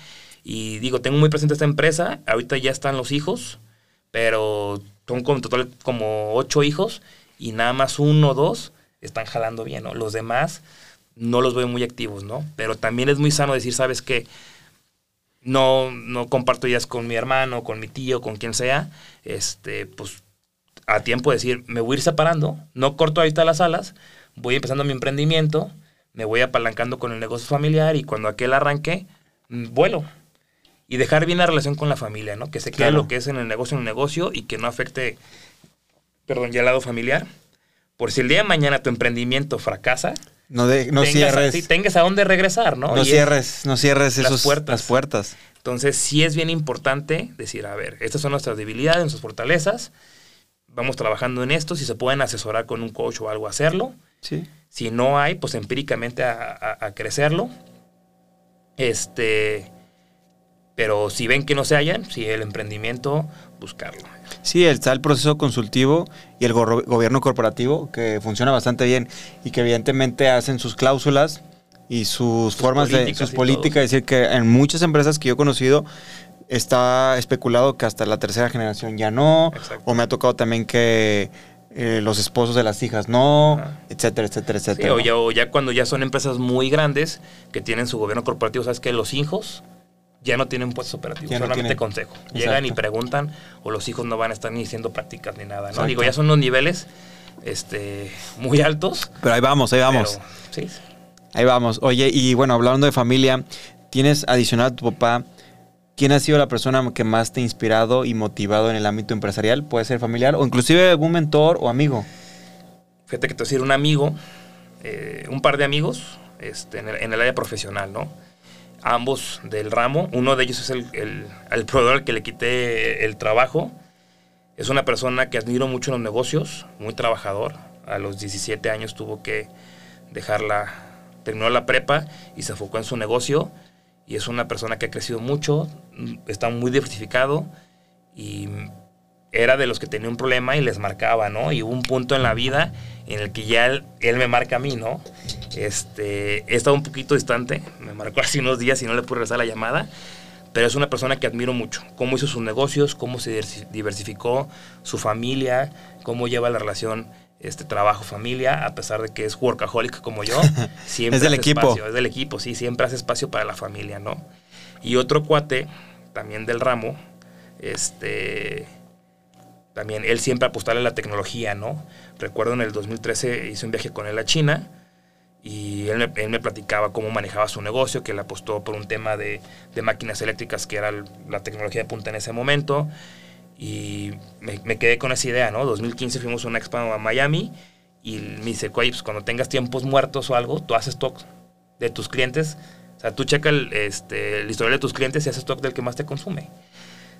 Y digo, tengo muy presente esta empresa. Ahorita ya están los hijos, pero son como en total como ocho hijos y nada más uno o dos están jalando bien, ¿no? Los demás no los veo muy activos, ¿no? Pero también es muy sano decir, ¿sabes qué? No, no comparto ideas con mi hermano, con mi tío, con quien sea. Este, pues a tiempo de decir, me voy a ir separando, no corto ahorita las alas, voy empezando mi emprendimiento, me voy apalancando con el negocio familiar y cuando aquel arranque, mm, vuelo. Y dejar bien la relación con la familia, ¿no? Que se quede
Claro.
lo que es en el negocio en el negocio y que no afecte, perdón, ya el lado familiar. Por si el día de mañana tu emprendimiento fracasa,
No, de- no cierres.
sí, tengas a dónde regresar, ¿no?
no
Y es-
cierres, no cierres
las
esos,
puertas.
las puertas.
entonces, sí es bien importante decir, a ver, estas son nuestras debilidades, nuestras fortalezas, vamos trabajando en esto, si se pueden asesorar con un coach o algo, hacerlo.
Sí.
Si no hay, pues empíricamente a, a- a crecerlo. Este, pero si ven que no se hallan, si el emprendimiento, buscarlo.
Sí, está el proceso consultivo y el gobierno corporativo que funciona bastante bien y que evidentemente hacen sus cláusulas y sus, formas de sus políticas, es decir que en muchas empresas que yo he conocido está especulado que hasta la tercera generación ya no,
Exacto.
o me ha tocado también que eh, los esposos de las hijas no,
Ajá.
etcétera, etcétera,
Sí,
etcétera.
o, ya, o ya cuando ya son empresas muy grandes que tienen su gobierno corporativo, sabes que los hijos ya no tienen puestos operativos,
no
solamente
tienen.
consejo. Llegan y preguntan, o los hijos no van a estar ni haciendo prácticas ni nada, ¿no?
Exacto.
Digo, ya son unos niveles este, muy altos.
Pero ahí vamos, ahí vamos.
pero, sí,
Ahí vamos. Oye, y bueno, hablando de familia, tienes adicional a tu papá, ¿quién ha sido la persona que más te ha inspirado y motivado en el ámbito empresarial? Puede ser familiar o inclusive algún mentor o amigo.
Fíjate que te voy a decir un amigo, eh, un par de amigos este, en, el, en el área profesional, ¿no? Ambos del ramo. Uno de ellos es el, el, el proveedor al que le quité el trabajo. Es una persona que admiro mucho en los negocios, muy trabajador. A los 17 años tuvo que dejarla, terminó la prepa y se enfocó en su negocio. Y es una persona que ha crecido mucho, está muy diversificado y era de los que tenía un problema y les marcaba, ¿no? Y hubo un punto en la vida en el que ya él, me marca a mí, ¿no? Este, he un poquito distante, me marcó hace unos días y no le pude regresar la llamada, pero es una persona que admiro mucho. Cómo hizo sus negocios, cómo se diversi- diversificó su familia, cómo lleva la relación este trabajo-familia, a pesar de que es workaholic como yo, siempre
Es del
hace
equipo.
espacio, es del equipo, sí, siempre hace espacio para la familia, ¿no? Y otro cuate, también del ramo, este, también él siempre apostarle a la tecnología, ¿no? Recuerdo en el 2013 hice un viaje con él a China y él me, él me platicaba cómo manejaba su negocio, que él apostó por un tema de, de máquinas eléctricas, que era la tecnología de punta en ese momento. Y me, me quedé con esa idea, ¿no? 2015 fuimos a una expo a Miami y me dice, "Oye, pues cuando tengas tiempos muertos o algo, tú haces stock de tus clientes. O sea, tú checa el, este, el historial de tus clientes y haces stock del que más te consume.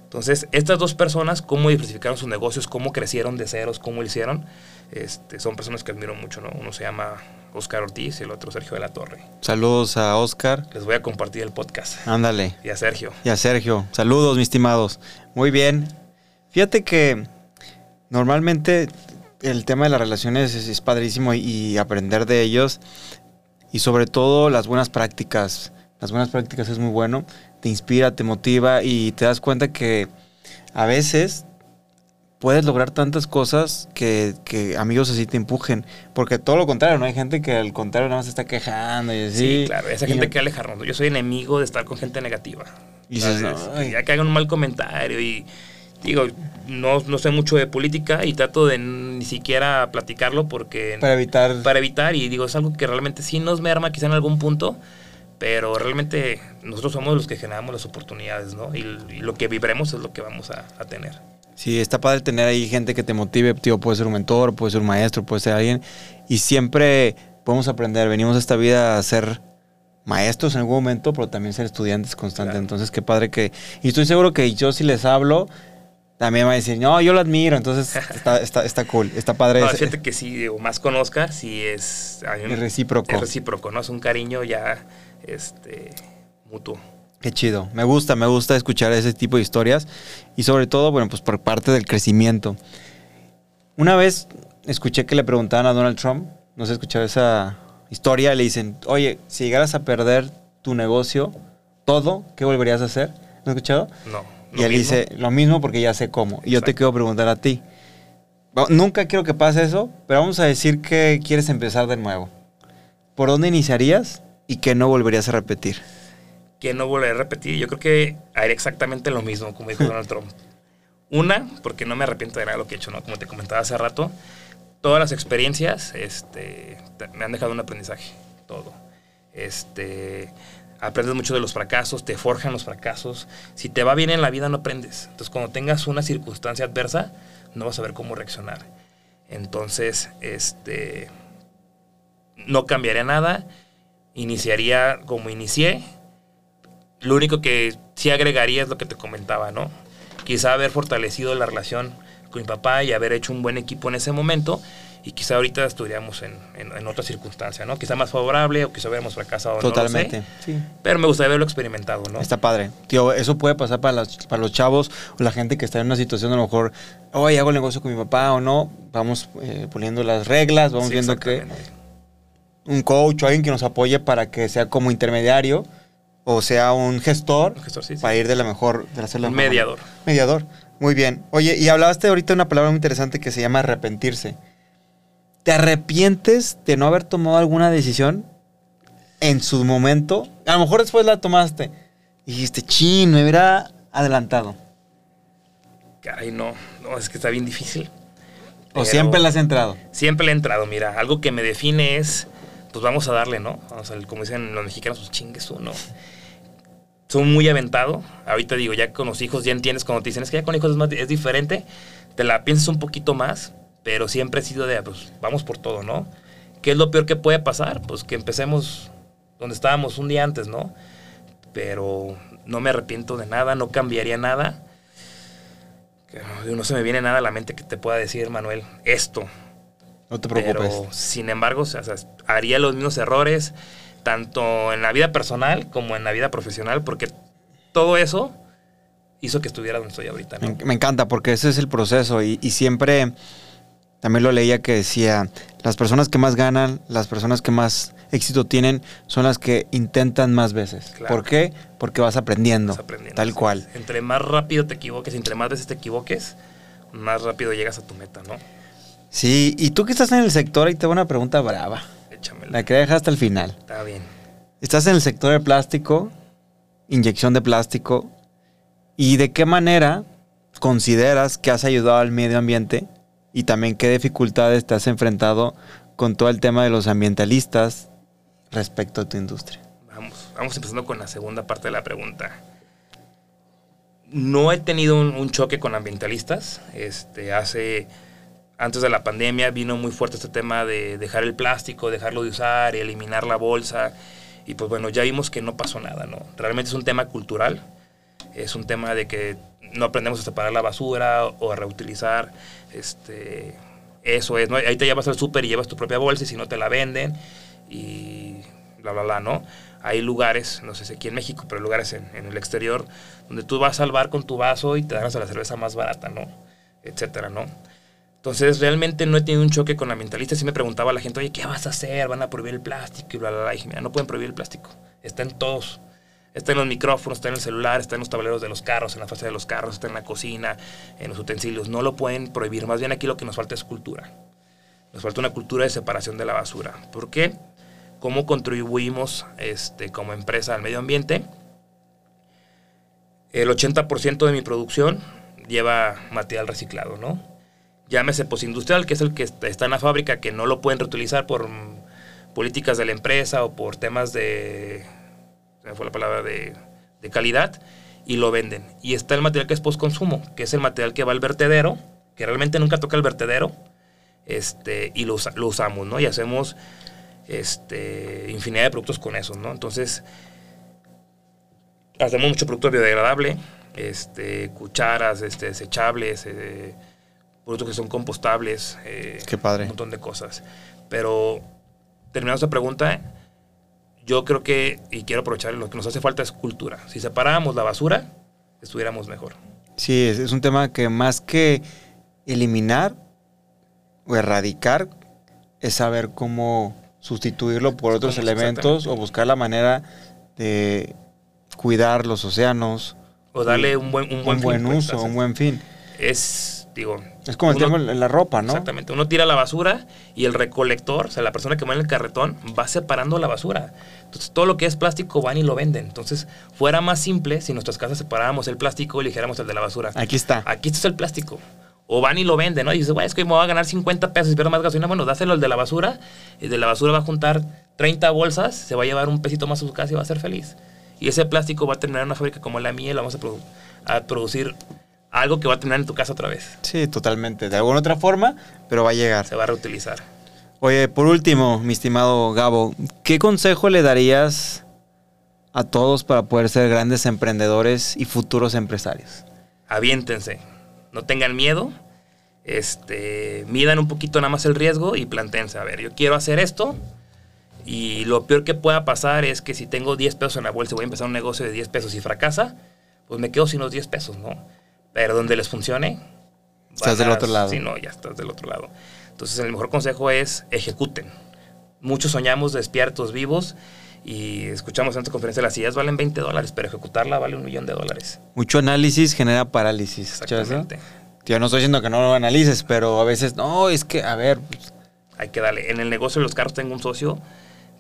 Entonces, estas dos personas, cómo diversificaron sus negocios, cómo crecieron de ceros, cómo lo hicieron, este, son personas que admiro mucho, ¿no? Uno se llama Oscar Ortiz y el otro Sergio de la Torre.
Saludos a Oscar.
Les voy a compartir el podcast.
Ándale.
Y a Sergio.
Y a Sergio. Saludos, mis estimados. Muy bien. Fíjate que normalmente el tema de las relaciones es, es padrísimo y, y aprender de ellos. Y sobre todo las buenas prácticas. Las buenas prácticas es muy bueno. Te inspira, te motiva y te das cuenta que a veces puedes lograr tantas cosas que, que amigos así te empujen. Porque todo lo contrario, ¿no? Hay gente que al contrario nada más se está quejando y así.
Sí, claro, esa
Y
gente
no-
que alejarnos. Yo soy enemigo de estar con gente negativa.
Y
ya que hagan un mal comentario y digo, no, no sé mucho de política y trato de ni siquiera platicarlo porque
Para evitar...
para evitar y digo, es algo que realmente sí nos merma quizá en algún punto, pero realmente nosotros somos los que generamos las oportunidades, ¿no? Y, y lo que vibremos es lo que vamos a, a tener.
Sí, está padre tener ahí gente que te motive, tío, puede ser un mentor, puede ser un maestro, puede ser alguien. Y siempre podemos aprender, venimos a esta vida a ser maestros en algún momento, pero también ser estudiantes constantes.
Claro.
Entonces, qué padre que... Y estoy seguro que yo si les hablo, también va a decir, no, yo lo admiro. Entonces, está, está, está cool, está padre.
No, fíjate que si digo, más conozca, si es,
Es recíproco.
Es recíproco, ¿no? Es un cariño ya este, mutuo.
Qué chido. Me gusta, me gusta escuchar ese tipo de historias. Y sobre todo, bueno, pues por parte del crecimiento. Una vez escuché que le preguntaban a Donald Trump, no sé, escuchaba esa historia, le dicen, oye, si llegaras a perder tu negocio, todo, ¿qué volverías a hacer? ¿No has escuchado?
No.
Y él
mismo.
dice, lo mismo porque ya sé cómo. Y yo te quiero preguntar a ti. Nunca quiero que pase eso, pero vamos a decir que quieres empezar de nuevo. ¿Por dónde iniciarías y qué no volverías a repetir?
que no volveré a repetir. Yo creo que haré exactamente lo mismo, como dijo Donald Trump. Una, porque no me arrepiento de nada de lo que he hecho, ¿no? Como te comentaba hace rato, todas las experiencias este, te- me han dejado un aprendizaje, todo. Este, aprendes mucho de los fracasos, te forjan los fracasos. Si te va bien en la vida, no aprendes. Entonces, cuando tengas una circunstancia adversa, no vas a saber cómo reaccionar. Entonces, este, no cambiaría nada, iniciaría como inicié. Lo único que sí agregaría es lo que te comentaba, ¿no? Quizá haber fortalecido la relación con mi papá y haber hecho un buen equipo en ese momento y quizá ahorita estuviéramos en, en, en otra circunstancia, ¿no? Quizá más favorable o quizá hubiéramos fracasado. no lo sé.
Totalmente. sí.
pero me gustaría haberlo experimentado, ¿no?
Está padre. Tío, eso puede pasar para, las- para los chavos o la gente que está en una situación a lo mejor, oye, hago el negocio con mi papá o no. Vamos eh, poniendo las reglas, vamos
Sí,
viendo que un coach o alguien que nos apoye para que sea como intermediario o sea un gestor,
Un gestor, sí, sí.
para ir de la mejor, de hacer la
Un
mejor-
mediador.
Mediador. Muy bien. Oye, y hablaste ahorita de una palabra muy interesante que se llama arrepentirse. ¿Te arrepientes de no haber tomado alguna decisión en su momento? A lo mejor después la tomaste, Y dijiste, chin, me hubiera adelantado.
Caray, no, no, es que está bien difícil.
¿O
Pero
siempre le has entrado?
Siempre le he entrado, mira, algo que me define es, pues vamos a darle, ¿no? Vamos a, como dicen los mexicanos, pues chingues tú, ¿no? Soy muy aventado. Ahorita digo, ya con los hijos ya entiendes cuando te dicen, es que ya con hijos es, más- es diferente. Te la piensas un poquito más, pero siempre he sido de, pues vamos por todo, ¿no? ¿Qué es lo peor que puede pasar? Pues que empecemos donde estábamos un día antes, ¿no? Pero no me arrepiento de nada, no cambiaría nada. No, se me viene nada a la mente que te pueda decir, Manuel, esto.
No te preocupes.
Pero, sin embargo, o sea, haría los mismos errores, tanto en la vida personal como en la vida profesional, porque todo eso hizo que estuviera donde estoy ahorita. ¿no?
Me, me encanta porque ese es el proceso y, y siempre también lo leía que decía, las personas que más ganan, las personas que más éxito tienen son las que intentan más veces.
Claro.
¿Por qué? Porque vas aprendiendo,
Vas aprendiendo,
tal
sí.
cual.
Entre más rápido te equivoques, entre más veces te equivoques, más rápido llegas a tu meta, ¿no?
Sí, y tú que estás en el sector, ahí te voy a una pregunta brava,
Échamela.
la que dejas hasta el final.
Está bien.
Estás en el sector de plástico, inyección de plástico, ¿y de qué manera consideras que has ayudado al medio ambiente y también qué dificultades te has enfrentado con todo el tema de los ambientalistas respecto a tu industria?
Vamos, vamos empezando con la segunda parte de la pregunta. No he tenido un, un choque con ambientalistas. Este, hace, antes de la pandemia vino muy fuerte este tema de dejar el plástico, dejarlo de usar, eliminar la bolsa. Y pues bueno, ya vimos que no pasó nada, ¿no? Realmente es un tema cultural. Es un tema de que no aprendemos a separar la basura o a reutilizar. Este, eso es, ¿no? Ahí te llevas al súper y llevas tu propia bolsa y si no te la venden y bla, bla, bla, ¿no? Hay lugares, no sé si aquí en México, pero lugares en, el exterior, donde tú vas al bar con tu vaso y te dan hasta la cerveza más barata, ¿no? Etcétera, ¿no? Entonces, realmente no he tenido un choque con ambientalistas. Y me preguntaba la gente, oye, ¿qué vas a hacer? ¿Van a prohibir el plástico? Y bla, bla, bla. Y dije, mira, no pueden prohibir el plástico. Está en todos. Está en los micrófonos, está en el celular, está en los tableros de los carros, en la fase de los carros, está en la cocina, en los utensilios. No lo pueden prohibir. Más bien aquí lo que nos falta es cultura. Nos falta una cultura de separación de la basura. ¿Por qué? ¿Cómo contribuimos este, como empresa al medio ambiente? El 80% de mi producción lleva material reciclado, ¿no? Llámese postindustrial, que es el que est- está en la fábrica, que no lo pueden reutilizar por mm, políticas de la empresa o por temas de, fue la palabra, de, de calidad, y lo venden. Y está el material que es postconsumo, que es el material que va al vertedero, que realmente nunca toca el vertedero, este, y lo, usa- lo usamos, ¿no? Y hacemos este, infinidad de productos con eso, ¿no? Entonces, hacemos mucho producto biodegradable, este, cucharas, este, desechables, eh, productos que son compostables, eh,
Qué padre.
un montón de cosas. Pero, terminando esta pregunta, yo creo que, y quiero aprovechar, lo que nos hace falta es cultura. Si separáramos la basura, estuviéramos mejor.
Sí, es, es un tema que más que eliminar o erradicar, es saber cómo sustituirlo por otros elementos o buscar la manera de cuidar los océanos,
O darle un buen, un
un
buen,
buen,
fin, pues,
uso, un buen fin.
Es, digo...
Es como el
uno-
tema de la ropa, ¿no?
Exactamente. Uno tira la basura y el recolector, o sea, la persona que va en el carretón, va separando la basura. Entonces, todo lo que es plástico van y lo venden. Entonces, fuera más simple si en nuestras casas separáramos el plástico y eligiéramos el de la basura.
Aquí está.
Aquí está el plástico. O van y lo venden, ¿no? Y dices, güey, es que me voy a ganar 50 pesos y pierdo más gasolina. Bueno, dáselo al de la basura. El de la basura va a juntar 30 bolsas, se va a llevar un pesito más a su casa y va a ser feliz. Y ese plástico va a terminar en una fábrica como la mía y lo vamos a, produ- a producir algo que va a terminar en tu casa otra vez.
Sí, totalmente. De alguna otra forma, pero va a llegar.
Se va a reutilizar.
Oye, por último, mi estimado Gabo, ¿qué consejo le darías a todos para poder ser grandes emprendedores y futuros empresarios?
aviéntense, no tengan miedo, este, midan un poquito nada más el riesgo y plantense, a ver, yo quiero hacer esto y lo peor que pueda pasar es que si tengo 10 pesos en la bolsa y voy a empezar un negocio de 10 pesos y fracasa, pues me quedo sin los 10 pesos, ¿no? Pero donde les funcione...
Estás del
a-
otro lado.
Sí, no, ya estás del otro lado. Entonces el mejor consejo es ejecuten. Muchos soñamos despiertos, vivos, y escuchamos en esta conferencia las ideas valen 20 dólares, pero ejecutarla vale un millón de dólares.
Mucho análisis genera parálisis.
Exactamente.
Yo no estoy diciendo que no lo analices, pero a veces, no, es que, a ver, pues,
Hay que darle. En el negocio de los carros tengo un socio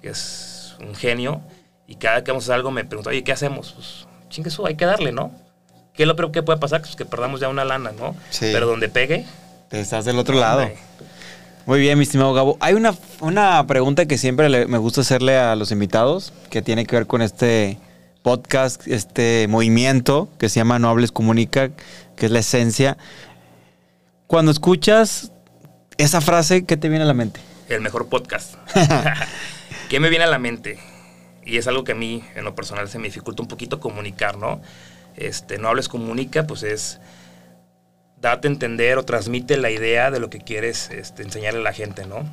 que es un genio y cada que vamos a hacer algo me pregunta, oye, ¿qué hacemos? Pues, chingue eso, hay que darle, ¿no? ¿Qué es lo peor que puede pasar? Pues que perdamos ya una lana, ¿no?
Sí.
Pero donde pegue,
Te estás del otro lado. Muy bien, mi estimado Gabo. Hay una, una pregunta que siempre le- me gusta hacerle a los invitados, que tiene que ver con este podcast, este movimiento que se llama No Hables Comunica, que es la esencia. Cuando escuchas esa frase, ¿qué te viene a la mente?
el mejor podcast. ¿Qué me viene a la mente? Y es algo que a mí, en lo personal, se me dificulta un poquito comunicar, ¿no? Este, no hables comunica, pues es date a entender o transmite la idea de lo que quieres este, enseñarle a la gente, ¿no?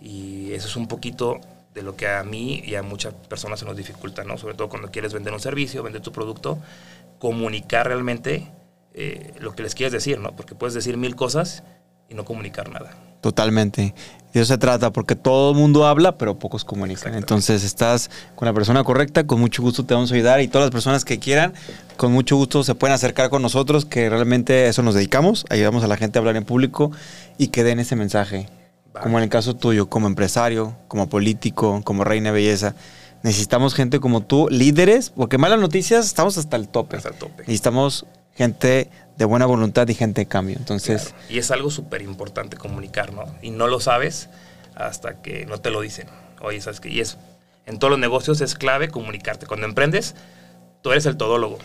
Y eso es un poquito de lo que a mí y a muchas personas se nos dificulta, ¿no? Sobre todo cuando quieres vender un servicio, vender tu producto, comunicar realmente eh, lo que les quieres decir, ¿no? Porque puedes decir mil cosas y no comunicar nada.
Totalmente. De eso se trata, porque todo el mundo habla, pero pocos comunican. Entonces estás con la persona correcta, con mucho gusto te vamos a ayudar y todas las personas que quieran, con mucho gusto se pueden acercar con nosotros, que realmente a eso nos dedicamos, ayudamos a la gente a hablar en público y que den ese mensaje. Como en el caso tuyo, como empresario, como político, como reina de belleza. Necesitamos gente como tú, líderes, porque malas noticias estamos hasta el tope.
Hasta el tope.
Necesitamos gente de buena voluntad y gente de cambio. Entonces.
Y es algo súper importante comunicar, ¿no? Y no lo sabes hasta que no te lo dicen. Oye, ¿sabes qué? Y es, en todos los negocios es clave comunicarte. Cuando emprendes, tú eres el todólogo.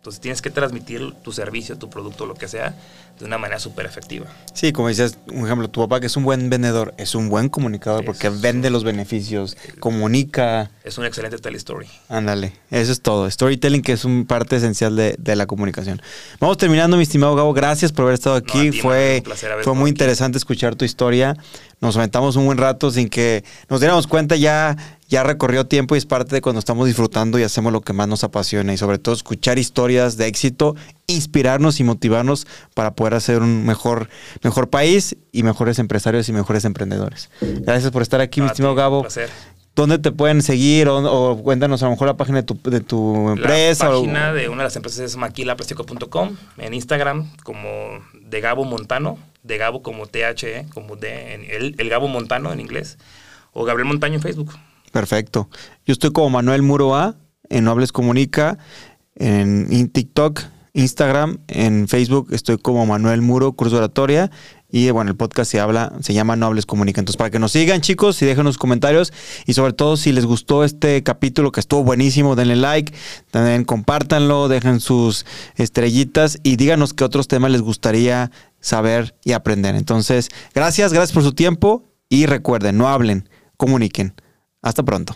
Entonces tienes que transmitir tu servicio, tu producto, lo que sea, de una manera súper efectiva.
Sí, como dices, un ejemplo, tu papá que es un buen vendedor, es un buen comunicador porque vende los beneficios, comunica,
Es un excelente telestory.
ándale, eso es todo. Storytelling que es un parte esencial de, de la comunicación. Vamos terminando, mi estimado Gabo, gracias por haber estado aquí.
ti,
fue fue muy
aquí.
interesante escuchar tu historia. Nos aventamos un buen rato sin que nos diéramos cuenta ya ya recorrió tiempo y es parte de cuando estamos disfrutando y hacemos lo que más nos apasiona y sobre todo escuchar historias de éxito, inspirarnos y motivarnos para poder hacer un mejor, mejor país y mejores empresarios y mejores emprendedores. Gracias por estar aquí, mi
A
estimado
un
Gabo.
placer.
¿Dónde te pueden seguir o, o cuéntanos a lo mejor la página de tu, de tu empresa?
La
o-
página de una de las empresas es maquilaplastico.com. En Instagram, como de Gabo Montano. De Gabo como THE, como de el, el Gabo Montano en inglés. O Gabriel Montaño en Facebook.
Perfecto. Yo estoy como Manuel Muro A en No Hables Comunica, en, TikTok, Instagram, en Facebook estoy como Manuel Muro, curso de oratoria. Y bueno, el podcast se habla, se llama No Hables Comunica. Entonces, para que nos sigan, chicos, y dejen los comentarios. Y sobre todo, si les gustó este capítulo que estuvo buenísimo, denle like, también compártanlo, dejen sus estrellitas y díganos qué otros temas les gustaría saber y aprender. Entonces, gracias, gracias por su tiempo y recuerden, no hablen, comuniquen. Hasta pronto.